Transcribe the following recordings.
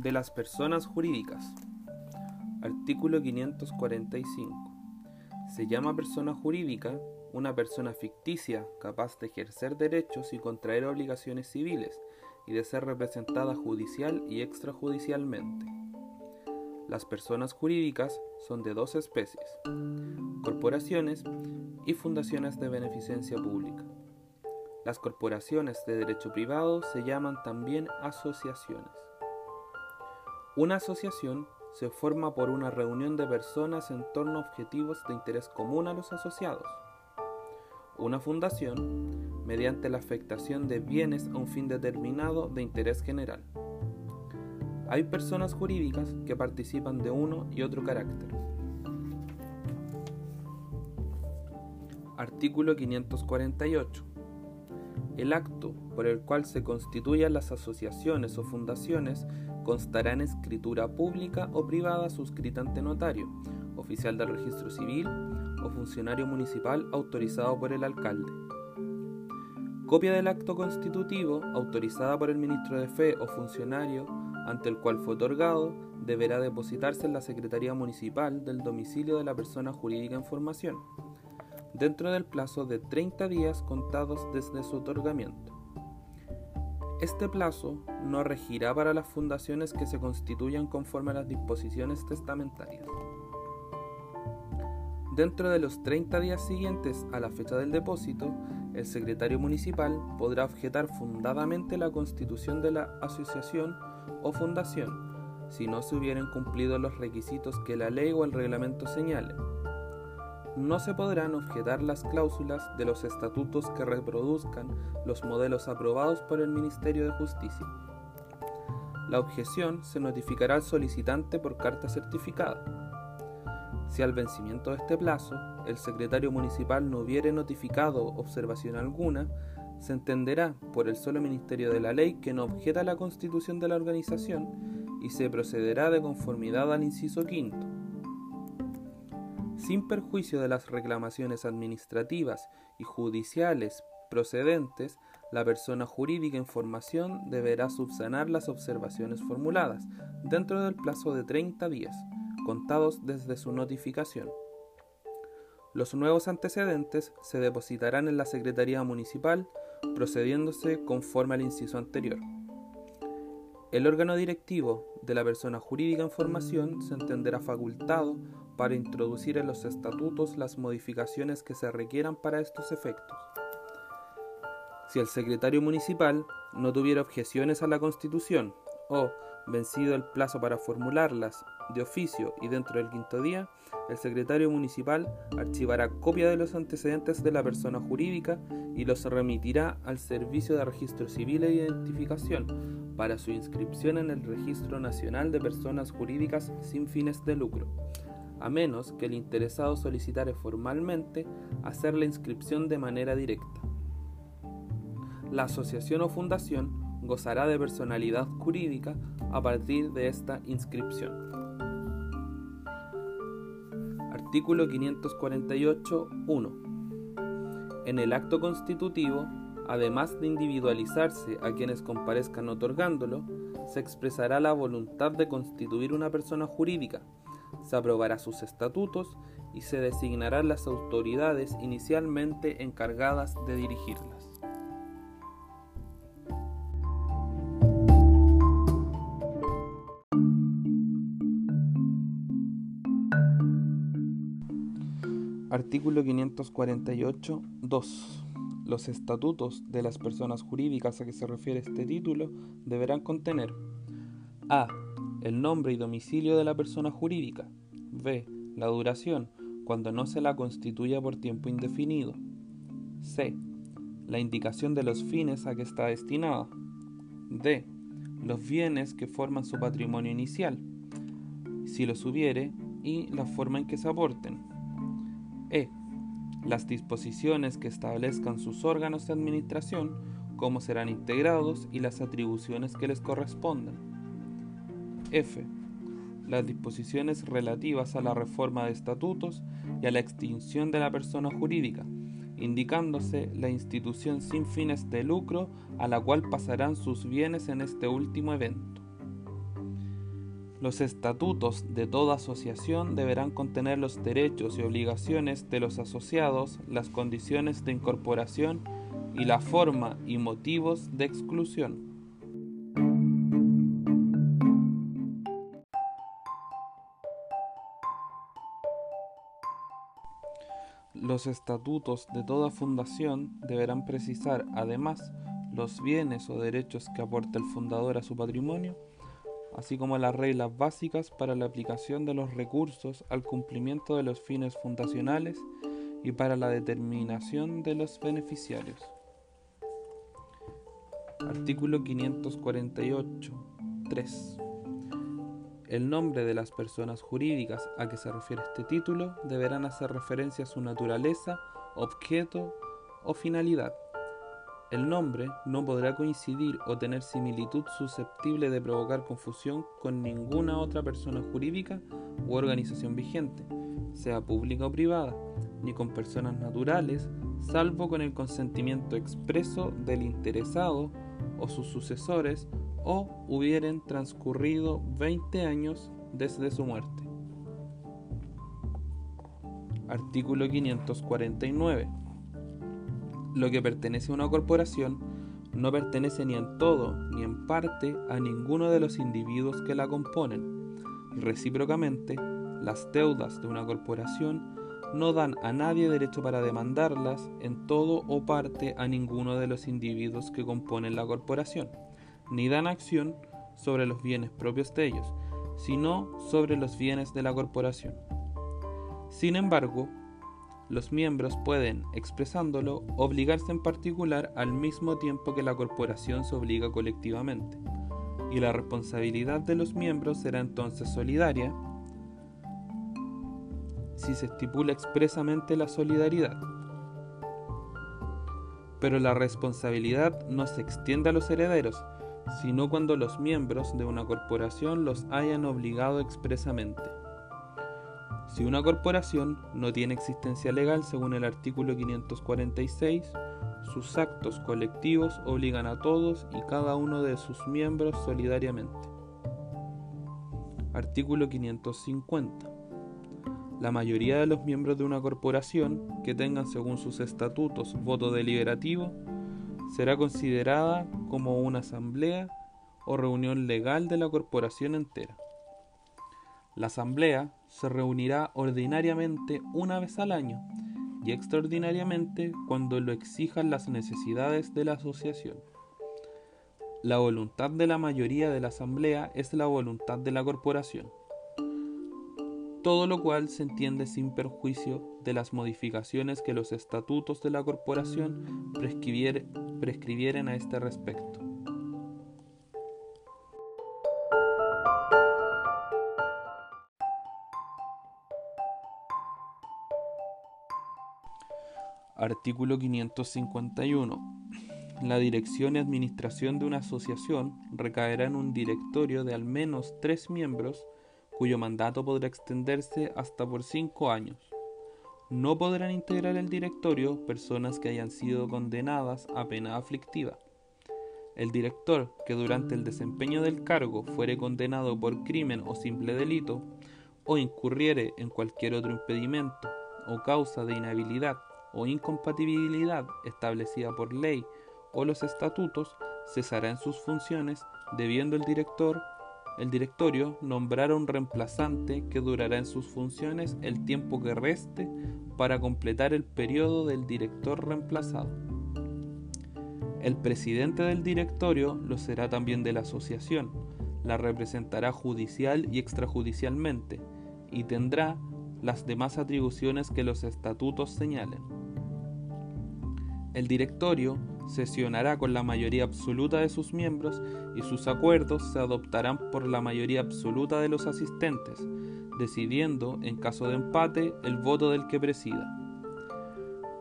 de las personas jurídicas. Artículo 545. Se llama persona jurídica una persona ficticia capaz de ejercer derechos y contraer obligaciones civiles y de ser representada judicial y extrajudicialmente. Las personas jurídicas son de dos especies, corporaciones y fundaciones de beneficencia pública. Las corporaciones de derecho privado se llaman también asociaciones. Una asociación se forma por una reunión de personas en torno a objetivos de interés común a los asociados. Una fundación mediante la afectación de bienes a un fin determinado de interés general. Hay personas jurídicas que participan de uno y otro carácter. Artículo 548. El acto por el cual se constituyan las asociaciones o fundaciones constará en escritura pública o privada suscrita ante notario, oficial del registro civil o funcionario municipal autorizado por el alcalde. Copia del acto constitutivo autorizada por el ministro de Fe o funcionario ante el cual fue otorgado deberá depositarse en la Secretaría Municipal del domicilio de la persona jurídica en formación dentro del plazo de 30 días contados desde su otorgamiento. Este plazo no regirá para las fundaciones que se constituyan conforme a las disposiciones testamentarias. Dentro de los 30 días siguientes a la fecha del depósito, el secretario municipal podrá objetar fundadamente la constitución de la asociación o fundación si no se hubieran cumplido los requisitos que la ley o el reglamento señalen no se podrán objetar las cláusulas de los estatutos que reproduzcan los modelos aprobados por el Ministerio de Justicia. La objeción se notificará al solicitante por carta certificada. Si al vencimiento de este plazo el secretario municipal no hubiere notificado observación alguna, se entenderá por el solo Ministerio de la Ley que no objeta la constitución de la organización y se procederá de conformidad al inciso quinto sin perjuicio de las reclamaciones administrativas y judiciales procedentes, la persona jurídica en formación deberá subsanar las observaciones formuladas dentro del plazo de 30 días, contados desde su notificación. Los nuevos antecedentes se depositarán en la Secretaría Municipal, procediéndose conforme al inciso anterior. El órgano directivo de la persona jurídica en formación se entenderá facultado para introducir en los estatutos las modificaciones que se requieran para estos efectos. Si el secretario municipal no tuviera objeciones a la Constitución o, vencido el plazo para formularlas de oficio y dentro del quinto día, el secretario municipal archivará copia de los antecedentes de la persona jurídica y los remitirá al Servicio de Registro Civil e Identificación para su inscripción en el Registro Nacional de Personas Jurídicas sin fines de lucro a menos que el interesado solicitare formalmente hacer la inscripción de manera directa. La asociación o fundación gozará de personalidad jurídica a partir de esta inscripción. Artículo 548.1. En el acto constitutivo, además de individualizarse a quienes comparezcan otorgándolo, se expresará la voluntad de constituir una persona jurídica se aprobará sus estatutos y se designarán las autoridades inicialmente encargadas de dirigirlas. Artículo 548, 2. Los estatutos de las personas jurídicas a que se refiere este título deberán contener a el nombre y domicilio de la persona jurídica. B. La duración, cuando no se la constituya por tiempo indefinido. C. La indicación de los fines a que está destinada. D. Los bienes que forman su patrimonio inicial, si los hubiere, y la forma en que se aporten. E. Las disposiciones que establezcan sus órganos de administración, cómo serán integrados y las atribuciones que les correspondan. F. Las disposiciones relativas a la reforma de estatutos y a la extinción de la persona jurídica, indicándose la institución sin fines de lucro a la cual pasarán sus bienes en este último evento. Los estatutos de toda asociación deberán contener los derechos y obligaciones de los asociados, las condiciones de incorporación y la forma y motivos de exclusión. Los estatutos de toda fundación deberán precisar además los bienes o derechos que aporta el fundador a su patrimonio así como las reglas básicas para la aplicación de los recursos al cumplimiento de los fines fundacionales y para la determinación de los beneficiarios. Artículo 548. 3. El nombre de las personas jurídicas a que se refiere este título deberán hacer referencia a su naturaleza, objeto o finalidad. El nombre no podrá coincidir o tener similitud susceptible de provocar confusión con ninguna otra persona jurídica u organización vigente, sea pública o privada, ni con personas naturales, salvo con el consentimiento expreso del interesado o sus sucesores o hubieren transcurrido 20 años desde su muerte. Artículo 549 lo que pertenece a una corporación no pertenece ni en todo ni en parte a ninguno de los individuos que la componen. Recíprocamente, las deudas de una corporación no dan a nadie derecho para demandarlas en todo o parte a ninguno de los individuos que componen la corporación, ni dan acción sobre los bienes propios de ellos, sino sobre los bienes de la corporación. Sin embargo, los miembros pueden, expresándolo, obligarse en particular al mismo tiempo que la corporación se obliga colectivamente, y la responsabilidad de los miembros será entonces solidaria si se estipula expresamente la solidaridad. Pero la responsabilidad no se extiende a los herederos, sino cuando los miembros de una corporación los hayan obligado expresamente. Si una corporación no tiene existencia legal según el artículo 546, sus actos colectivos obligan a todos y cada uno de sus miembros solidariamente. Artículo 550. La mayoría de los miembros de una corporación que tengan según sus estatutos voto deliberativo será considerada como una asamblea o reunión legal de la corporación entera. La asamblea se reunirá ordinariamente una vez al año y extraordinariamente cuando lo exijan las necesidades de la asociación. La voluntad de la mayoría de la asamblea es la voluntad de la corporación, todo lo cual se entiende sin perjuicio de las modificaciones que los estatutos de la corporación prescribieren a este respecto. Artículo 551. La dirección y administración de una asociación recaerá en un directorio de al menos tres miembros cuyo mandato podrá extenderse hasta por cinco años. No podrán integrar el directorio personas que hayan sido condenadas a pena aflictiva. El director que durante el desempeño del cargo fuere condenado por crimen o simple delito, o incurriere en cualquier otro impedimento o causa de inhabilidad o incompatibilidad establecida por ley o los estatutos cesará en sus funciones, debiendo el director el directorio nombrar a un reemplazante que durará en sus funciones el tiempo que reste para completar el periodo del director reemplazado. El presidente del directorio lo será también de la asociación, la representará judicial y extrajudicialmente y tendrá las demás atribuciones que los estatutos señalen. El directorio sesionará con la mayoría absoluta de sus miembros y sus acuerdos se adoptarán por la mayoría absoluta de los asistentes, decidiendo, en caso de empate, el voto del que presida.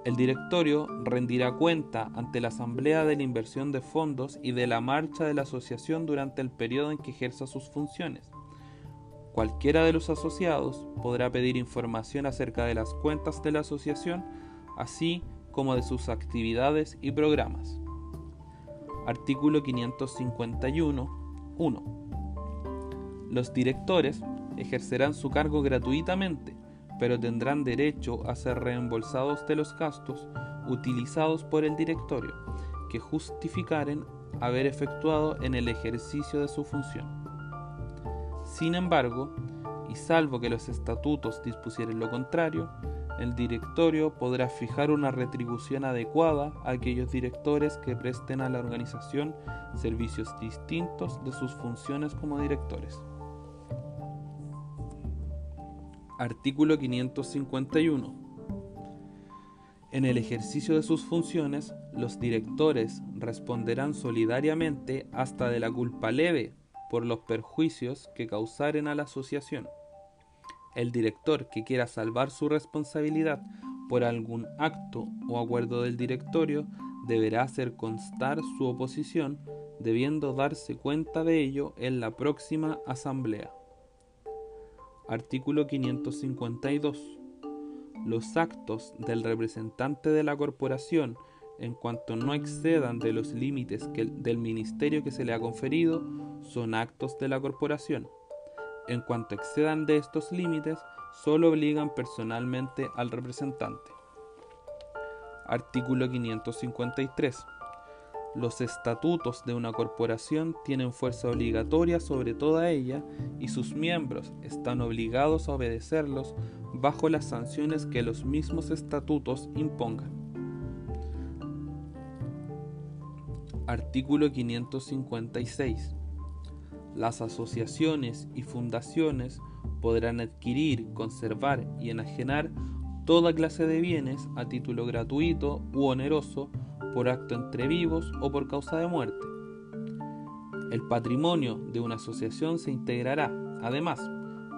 El directorio rendirá cuenta ante la Asamblea de la inversión de fondos y de la marcha de la asociación durante el periodo en que ejerza sus funciones. Cualquiera de los asociados podrá pedir información acerca de las cuentas de la asociación, así como de sus actividades y programas. Artículo 551. 1. Los directores ejercerán su cargo gratuitamente, pero tendrán derecho a ser reembolsados de los gastos utilizados por el directorio que justificaren haber efectuado en el ejercicio de su función. Sin embargo, y salvo que los estatutos dispusieren lo contrario, el directorio podrá fijar una retribución adecuada a aquellos directores que presten a la organización servicios distintos de sus funciones como directores. Artículo 551. En el ejercicio de sus funciones, los directores responderán solidariamente hasta de la culpa leve por los perjuicios que causaren a la asociación. El director que quiera salvar su responsabilidad por algún acto o acuerdo del directorio deberá hacer constar su oposición, debiendo darse cuenta de ello en la próxima asamblea. Artículo 552. Los actos del representante de la corporación, en cuanto no excedan de los límites del ministerio que se le ha conferido, son actos de la corporación en cuanto excedan de estos límites, solo obligan personalmente al representante. Artículo 553. Los estatutos de una corporación tienen fuerza obligatoria sobre toda ella y sus miembros están obligados a obedecerlos bajo las sanciones que los mismos estatutos impongan. Artículo 556. Las asociaciones y fundaciones podrán adquirir, conservar y enajenar toda clase de bienes a título gratuito u oneroso por acto entre vivos o por causa de muerte. El patrimonio de una asociación se integrará, además,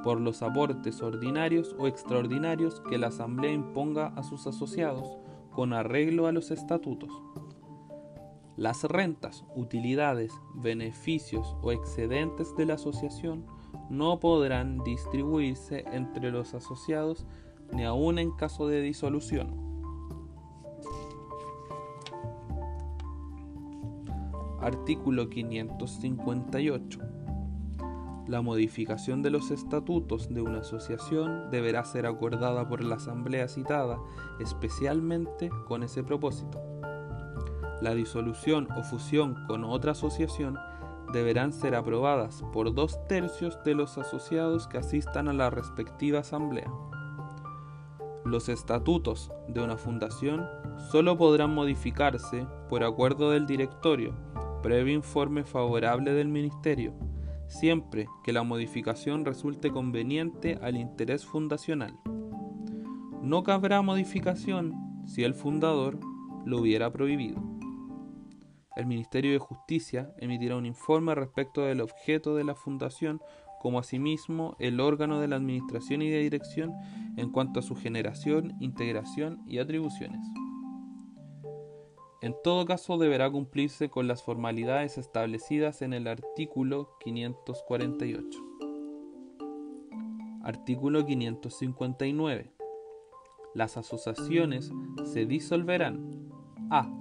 por los aportes ordinarios o extraordinarios que la Asamblea imponga a sus asociados con arreglo a los estatutos. Las rentas, utilidades, beneficios o excedentes de la asociación no podrán distribuirse entre los asociados ni aun en caso de disolución. Artículo 558. La modificación de los estatutos de una asociación deberá ser acordada por la asamblea citada especialmente con ese propósito la disolución o fusión con otra asociación deberán ser aprobadas por dos tercios de los asociados que asistan a la respectiva asamblea. Los estatutos de una fundación solo podrán modificarse por acuerdo del directorio, previo informe favorable del ministerio, siempre que la modificación resulte conveniente al interés fundacional. No cabrá modificación si el fundador lo hubiera prohibido el Ministerio de Justicia emitirá un informe respecto del objeto de la fundación como asimismo el órgano de la administración y de dirección en cuanto a su generación, integración y atribuciones. En todo caso deberá cumplirse con las formalidades establecidas en el artículo 548. Artículo 559. Las asociaciones se disolverán. A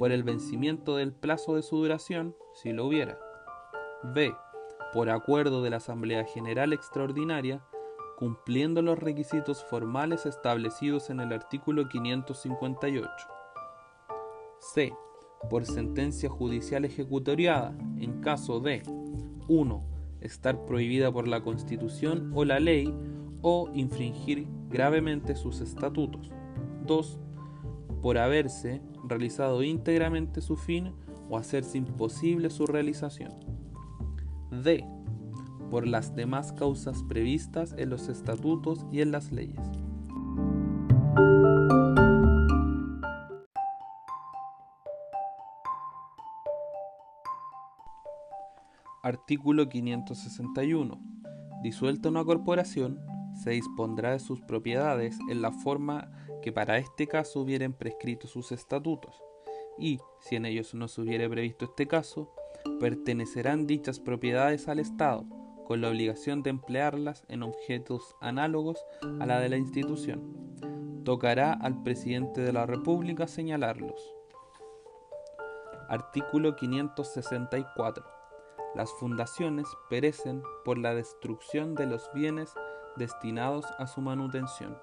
por el vencimiento del plazo de su duración, si lo hubiera. B. Por acuerdo de la Asamblea General Extraordinaria, cumpliendo los requisitos formales establecidos en el artículo 558. C. Por sentencia judicial ejecutoriada, en caso de 1. Estar prohibida por la Constitución o la ley o infringir gravemente sus estatutos. 2. Por haberse realizado íntegramente su fin o hacerse imposible su realización. D. Por las demás causas previstas en los estatutos y en las leyes. Artículo 561. Disuelta una corporación, se dispondrá de sus propiedades en la forma que para este caso hubieran prescrito sus estatutos, y, si en ellos no se hubiere previsto este caso, pertenecerán dichas propiedades al Estado, con la obligación de emplearlas en objetos análogos a la de la institución. Tocará al presidente de la República señalarlos. Artículo 564. Las fundaciones perecen por la destrucción de los bienes destinados a su manutención.